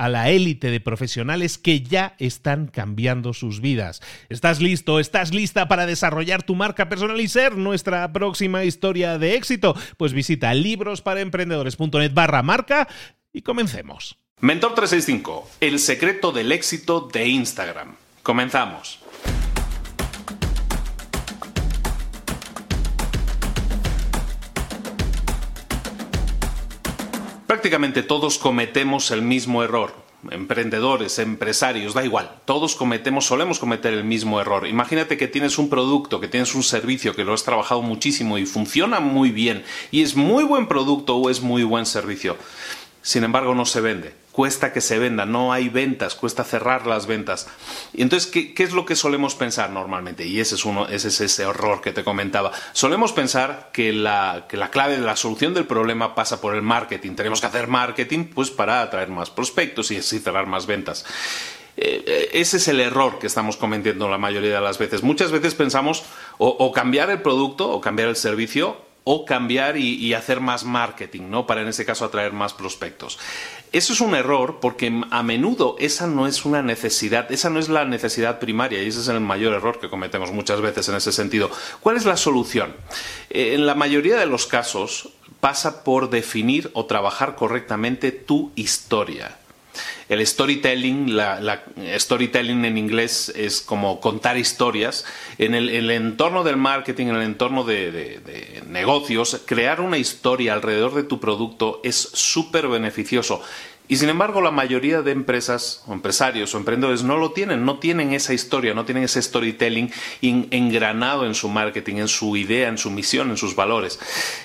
a la élite de profesionales que ya están cambiando sus vidas. ¿Estás listo? ¿Estás lista para desarrollar tu marca personal y ser nuestra próxima historia de éxito? Pues visita librosparaemprendedores.net barra marca y comencemos. Mentor 365, el secreto del éxito de Instagram. Comenzamos. Prácticamente todos cometemos el mismo error. Emprendedores, empresarios, da igual. Todos cometemos, solemos cometer el mismo error. Imagínate que tienes un producto, que tienes un servicio, que lo has trabajado muchísimo y funciona muy bien, y es muy buen producto o es muy buen servicio. Sin embargo, no se vende cuesta que se venda, no hay ventas, cuesta cerrar las ventas. Y entonces, ¿qué, es lo que solemos pensar normalmente? Y ese es, uno, ese es ese error que te comentaba. Solemos pensar que la, que la clave de la solución del problema pasa por el marketing. Tenemos que hacer marketing pues, para atraer más prospectos y cerrar más ventas eh, eh, ese es el error que estamos cometiendo la mayoría de las veces. Muchas veces pensamos o, cambiar el producto o cambiar el servicio o cambiar y, hacer más marketing, ¿no? Para en ese caso atraer más prospectos. Eso es un error porque a menudo esa no es una necesidad, esa no es la necesidad primaria y ese es el mayor error que cometemos muchas veces en ese sentido. ¿Cuál es la solución? Eh, en la mayoría de los casos pasa por definir o trabajar correctamente tu historia. El storytelling, la, storytelling en inglés es como contar historias. En el, entorno del marketing, en el entorno de, negocios, crear una historia alrededor de tu producto es súper beneficioso. Y sin embargo, la mayoría de empresas o empresarios o emprendedores no lo tienen, no tienen esa historia, no tienen ese storytelling engranado en su marketing, en su idea, en su misión, en sus valores.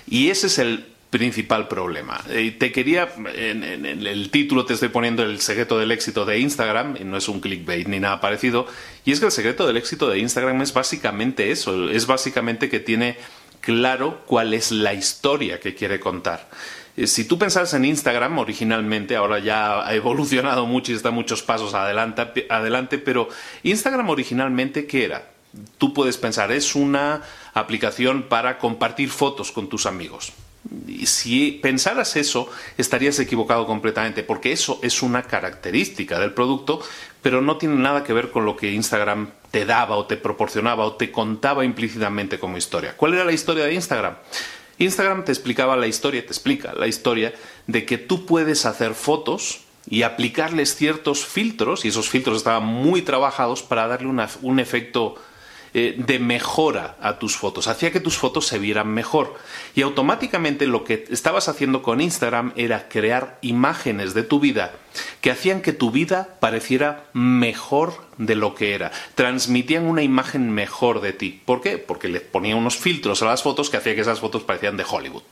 Y ese es el principal problema. te quería, en, el título te estoy poniendo el secreto del éxito de Instagram, y no es un clickbait ni nada parecido, y es que el secreto del éxito de Instagram es básicamente eso, es básicamente que tiene claro cuál es la historia que quiere contar. Eh, si tú pensas en Instagram originalmente, ahora ya ha evolucionado mucho y está muchos pasos adelante, adelante, pero Instagram originalmente, ¿qué era? Tú puedes pensar, es una aplicación para compartir fotos con tus amigos si pensaras eso, estarías equivocado completamente, porque eso es una característica del producto, pero no tiene nada que ver con lo que Instagram te daba o te proporcionaba o te contaba implícitamente como historia. ¿Cuál era la historia de Instagram? Instagram te explicaba la historia, te explica la historia de que tú puedes hacer fotos y aplicarles ciertos filtros, y esos filtros estaban muy trabajados para darle un efecto eh, de mejora a tus fotos, hacía que tus fotos se vieran mejor. Y automáticamente lo que estabas haciendo con Instagram era crear imágenes de tu vida que hacían que tu vida pareciera mejor de lo que era. Transmitían una imagen mejor de ti. ¿Por qué? Porque le ponían unos filtros a las fotos que hacía que esas fotos parecieran de Hollywood.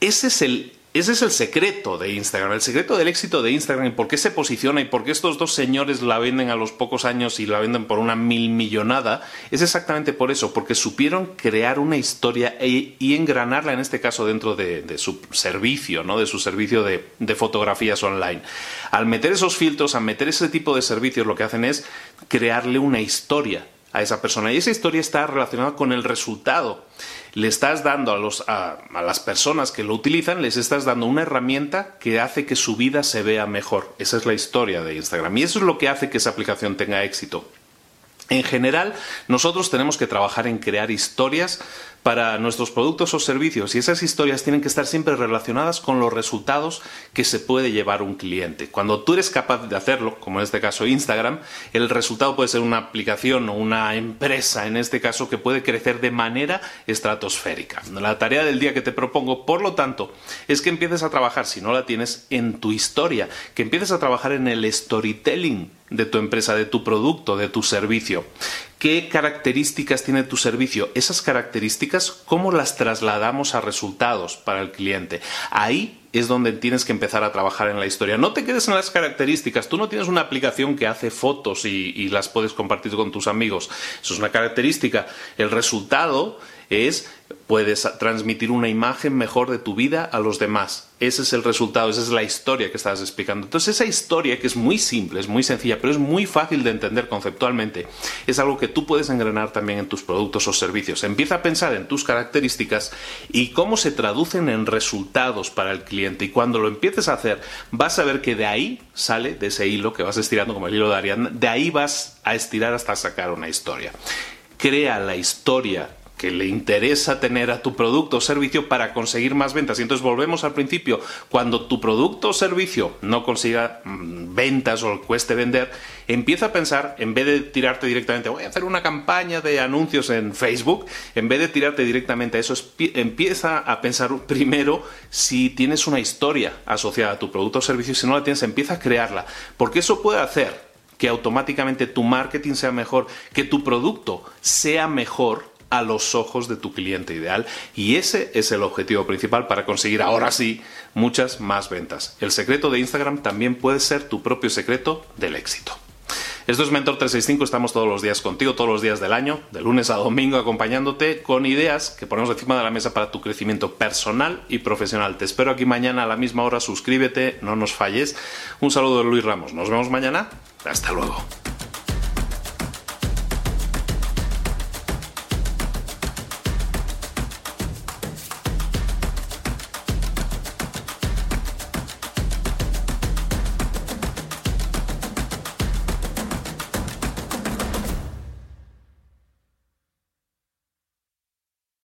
Ese es el ese es el secreto de Instagram, el secreto del éxito de Instagram y por qué se posiciona y por qué estos dos señores la venden a los pocos años y la venden por una mil millonada, es exactamente por eso, porque supieron crear una historia e, y engranarla en este caso dentro de, su servicio, ¿no? de su servicio de, de fotografías online. Al meter esos filtros, al meter ese tipo de servicios, lo que hacen es crearle una historia a esa persona y esa historia está relacionada con el resultado le estás dando a, los, a, las personas que lo utilizan, les estás dando una herramienta que hace que su vida se vea mejor. Esa es la historia de Instagram. Y eso es lo que hace que esa aplicación tenga éxito. En general, nosotros tenemos que trabajar en crear historias para nuestros productos o servicios y esas historias tienen que estar siempre relacionadas con los resultados que se puede llevar un cliente. Cuando tú eres capaz de hacerlo, como en este caso Instagram, el resultado puede ser una aplicación o una empresa, en este caso, que puede crecer de manera estratosférica. La tarea del día que te propongo, por lo tanto, es que empieces a trabajar, si no la tienes, en tu historia, que empieces a trabajar en el storytelling de tu empresa, de tu producto, de tu servicio. ¿Qué características tiene tu servicio? Esas características, ¿cómo las trasladamos a resultados para el cliente? Ahí es donde tienes que empezar a trabajar en la historia. No te quedes en las características. Tú no tienes una aplicación que hace fotos y, las puedes compartir con tus amigos. Eso es una característica. El resultado es puedes transmitir una imagen mejor de tu vida a los demás. Ese es el resultado, esa es la historia que estás explicando. Entonces esa historia que es muy simple, es muy sencilla, pero es muy fácil de entender conceptualmente, es algo que tú puedes engrenar también en tus productos o servicios. Empieza a pensar en tus características y cómo se traducen en resultados para el cliente. Y cuando lo empieces a hacer, vas a ver que de ahí sale, de ese hilo que vas estirando como el hilo de Ariadna, de ahí vas a estirar hasta sacar una historia. Crea la historia que le interesa tener a tu producto o servicio para conseguir más ventas. Y entonces volvemos al principio, cuando tu producto o servicio no consiga mm, ventas o cueste vender, empieza a pensar, en vez de tirarte directamente, voy a hacer una campaña de anuncios en Facebook, en vez de tirarte directamente a eso, empieza a pensar primero si tienes una historia asociada a tu producto o servicio, si no la tienes, empieza a crearla, porque eso puede hacer que automáticamente tu marketing sea mejor, que tu producto sea mejor a los ojos de tu cliente ideal y ese es el objetivo principal para conseguir ahora sí muchas más ventas. El secreto de Instagram también puede ser tu propio secreto del éxito. Esto es Mentor 365, estamos todos los días contigo, todos los días del año, de lunes a domingo, acompañándote con ideas que ponemos encima de la mesa para tu crecimiento personal y profesional. Te espero aquí mañana a la misma hora, suscríbete, no nos falles. Un saludo de Luis Ramos, nos vemos mañana, hasta luego.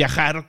viajar